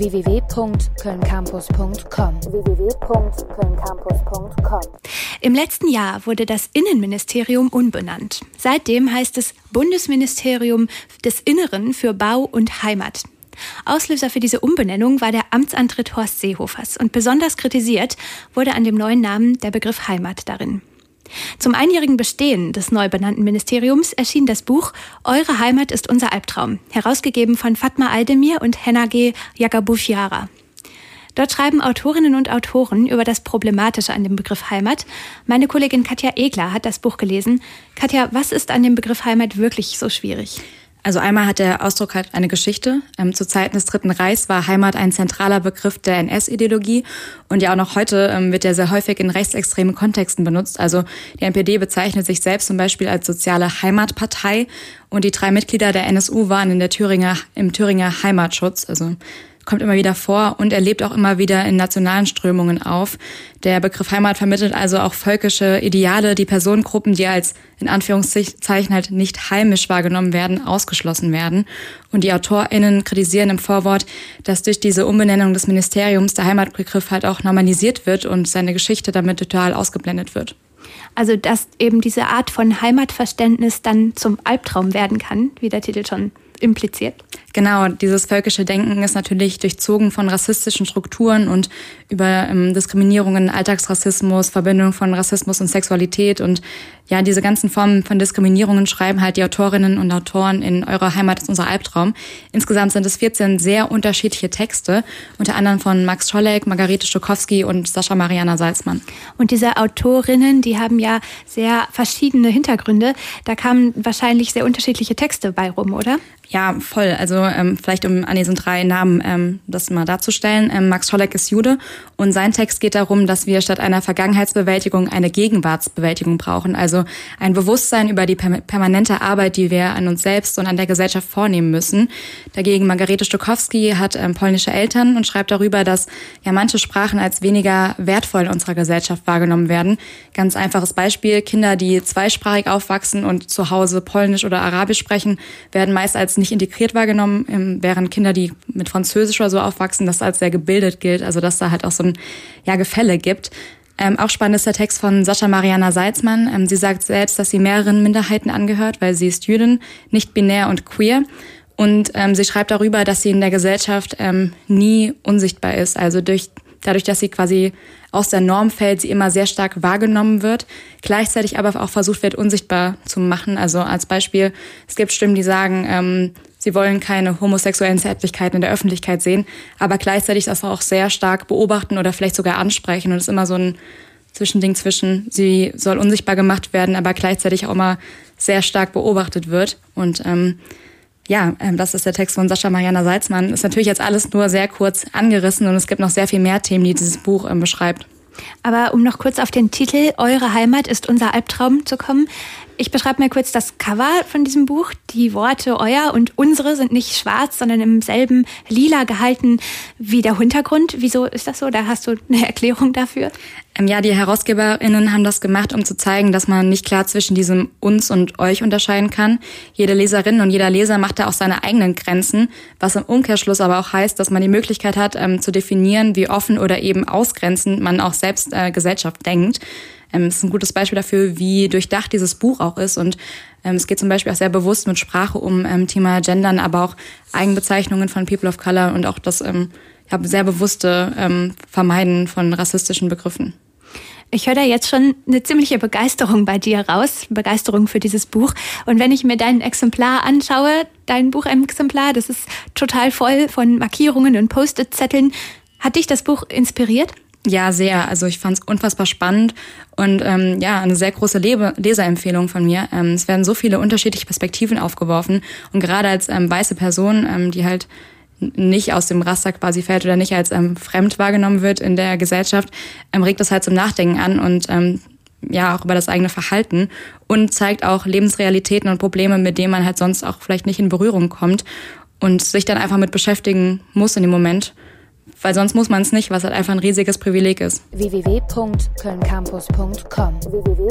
www.kölncampus.com. www.kölncampus.com. Im letzten Jahr wurde das Innenministerium unbenannt. Seitdem heißt es Bundesministerium des Inneren für Bau und Heimat. Auslöser für diese Umbenennung war der Amtsantritt Horst Seehofers und besonders kritisiert wurde an dem neuen Namen der Begriff Heimat darin. Zum einjährigen Bestehen des neu benannten Ministeriums erschien das Buch Eure Heimat ist unser Albtraum, herausgegeben von Fatma Aldemir und Henna G. Yagabufiara. Dort schreiben Autorinnen und Autoren über das Problematische an dem Begriff Heimat. Meine Kollegin Katja Egler hat das Buch gelesen. Katja, was ist an dem Begriff Heimat wirklich so schwierig? Also einmal hat der Ausdruck halt eine Geschichte. Ähm, zu Zeiten des Dritten Reichs war Heimat ein zentraler Begriff der NS-Ideologie und ja auch noch heute ähm, wird er sehr häufig in rechtsextremen Kontexten benutzt. Also die NPD bezeichnet sich selbst zum Beispiel als soziale Heimatpartei und die drei Mitglieder der NSU waren in der Thüringer, im Thüringer Heimatschutz. Also kommt immer wieder vor und er lebt auch immer wieder in nationalen Strömungen auf. Der Begriff Heimat vermittelt also auch völkische Ideale, die Personengruppen, die als in Anführungszeichen halt nicht heimisch wahrgenommen werden, ausgeschlossen werden. Und die AutorInnen kritisieren im Vorwort, dass durch diese Umbenennung des Ministeriums der Heimatbegriff halt auch normalisiert wird und seine Geschichte damit total ausgeblendet wird. Also, dass eben diese Art von Heimatverständnis dann zum Albtraum werden kann, wie der Titel schon impliziert. Genau, dieses völkische Denken ist natürlich durchzogen von rassistischen Strukturen und über ähm, Diskriminierungen, Alltagsrassismus, Verbindung von Rassismus und Sexualität und ja, diese ganzen Formen von Diskriminierungen schreiben halt die Autorinnen und Autoren in Eurer Heimat ist unser Albtraum. Insgesamt sind es 14 sehr unterschiedliche Texte, unter anderem von Max Scholleck, Margarete Stokowski und Sascha Mariana Salzmann. Und diese Autorinnen, die haben ja sehr verschiedene Hintergründe. Da kamen wahrscheinlich sehr unterschiedliche Texte bei rum, oder? Ja, voll. Also ähm, vielleicht um an diesen drei Namen ähm, das mal darzustellen. Ähm, Max Scholleck ist Jude und sein Text geht darum, dass wir statt einer Vergangenheitsbewältigung eine Gegenwartsbewältigung brauchen. Also ein Bewusstsein über die permanente Arbeit, die wir an uns selbst und an der Gesellschaft vornehmen müssen. Dagegen Margarete Stokowski hat ähm, polnische Eltern und schreibt darüber, dass ja manche Sprachen als weniger wertvoll in unserer Gesellschaft wahrgenommen werden. Ganz einfaches Beispiel, Kinder, die zweisprachig aufwachsen und zu Hause Polnisch oder Arabisch sprechen, werden meist als nicht integriert wahrgenommen, ähm, während Kinder, die mit Französisch oder so aufwachsen, das als sehr gebildet gilt. Also dass da halt auch so ein ja, Gefälle gibt. Ähm, auch spannend ist der Text von Sascha Mariana Salzmann. Ähm, sie sagt selbst, dass sie mehreren Minderheiten angehört, weil sie ist Jüdin, nicht binär und queer. Und ähm, sie schreibt darüber, dass sie in der Gesellschaft ähm, nie unsichtbar ist. Also durch dadurch, dass sie quasi aus der Norm fällt, sie immer sehr stark wahrgenommen wird, gleichzeitig aber auch versucht wird, unsichtbar zu machen. Also als Beispiel, es gibt Stimmen, die sagen, ähm, sie wollen keine homosexuellen Zärtlichkeiten in der Öffentlichkeit sehen, aber gleichzeitig das auch sehr stark beobachten oder vielleicht sogar ansprechen. Und es ist immer so ein Zwischending zwischen, sie soll unsichtbar gemacht werden, aber gleichzeitig auch immer sehr stark beobachtet wird. Und ähm, ja, ähm, das ist der Text von Sascha Mariana Salzmann. Ist natürlich jetzt alles nur sehr kurz angerissen und es gibt noch sehr viel mehr Themen, die dieses Buch ähm, beschreibt. Aber um noch kurz auf den Titel Eure Heimat ist unser Albtraum zu kommen. Ich beschreibe mir kurz das Cover von diesem Buch. Die Worte euer und unsere sind nicht schwarz, sondern im selben lila gehalten wie der Hintergrund. Wieso ist das so? Da hast du eine Erklärung dafür? Ähm, ja, die HerausgeberInnen haben das gemacht, um zu zeigen, dass man nicht klar zwischen diesem uns und euch unterscheiden kann. Jede Leserin und jeder Leser macht da auch seine eigenen Grenzen, was im Umkehrschluss aber auch heißt, dass man die Möglichkeit hat, ähm, zu definieren, wie offen oder eben ausgrenzend man auch selbst äh, Gesellschaft denkt. Ähm, es ist ein gutes Beispiel dafür, wie durchdacht dieses Buch auch ist. Und ähm, es geht zum Beispiel auch sehr bewusst mit Sprache um ähm, Thema Gendern, aber auch Eigenbezeichnungen von People of Color und auch das ähm, ja, sehr bewusste ähm, Vermeiden von rassistischen Begriffen. Ich höre da jetzt schon eine ziemliche Begeisterung bei dir raus, Begeisterung für dieses Buch. Und wenn ich mir dein Exemplar anschaue, dein Buchexemplar, das ist total voll von Markierungen und Post-it-Zetteln. Hat dich das Buch inspiriert? Ja, sehr. Also ich fand es unfassbar spannend und ähm, ja, eine sehr große Lebe Leserempfehlung von mir. Ähm, es werden so viele unterschiedliche Perspektiven aufgeworfen und gerade als ähm, weiße Person, ähm, die halt nicht aus dem Raster quasi fällt oder nicht als ähm, fremd wahrgenommen wird in der Gesellschaft, ähm, regt das halt zum Nachdenken an und ähm, ja auch über das eigene Verhalten und zeigt auch Lebensrealitäten und Probleme, mit denen man halt sonst auch vielleicht nicht in Berührung kommt und sich dann einfach mit beschäftigen muss in dem Moment weil sonst muss man es nicht, was halt einfach ein riesiges Privileg ist. www.kölncampus.com www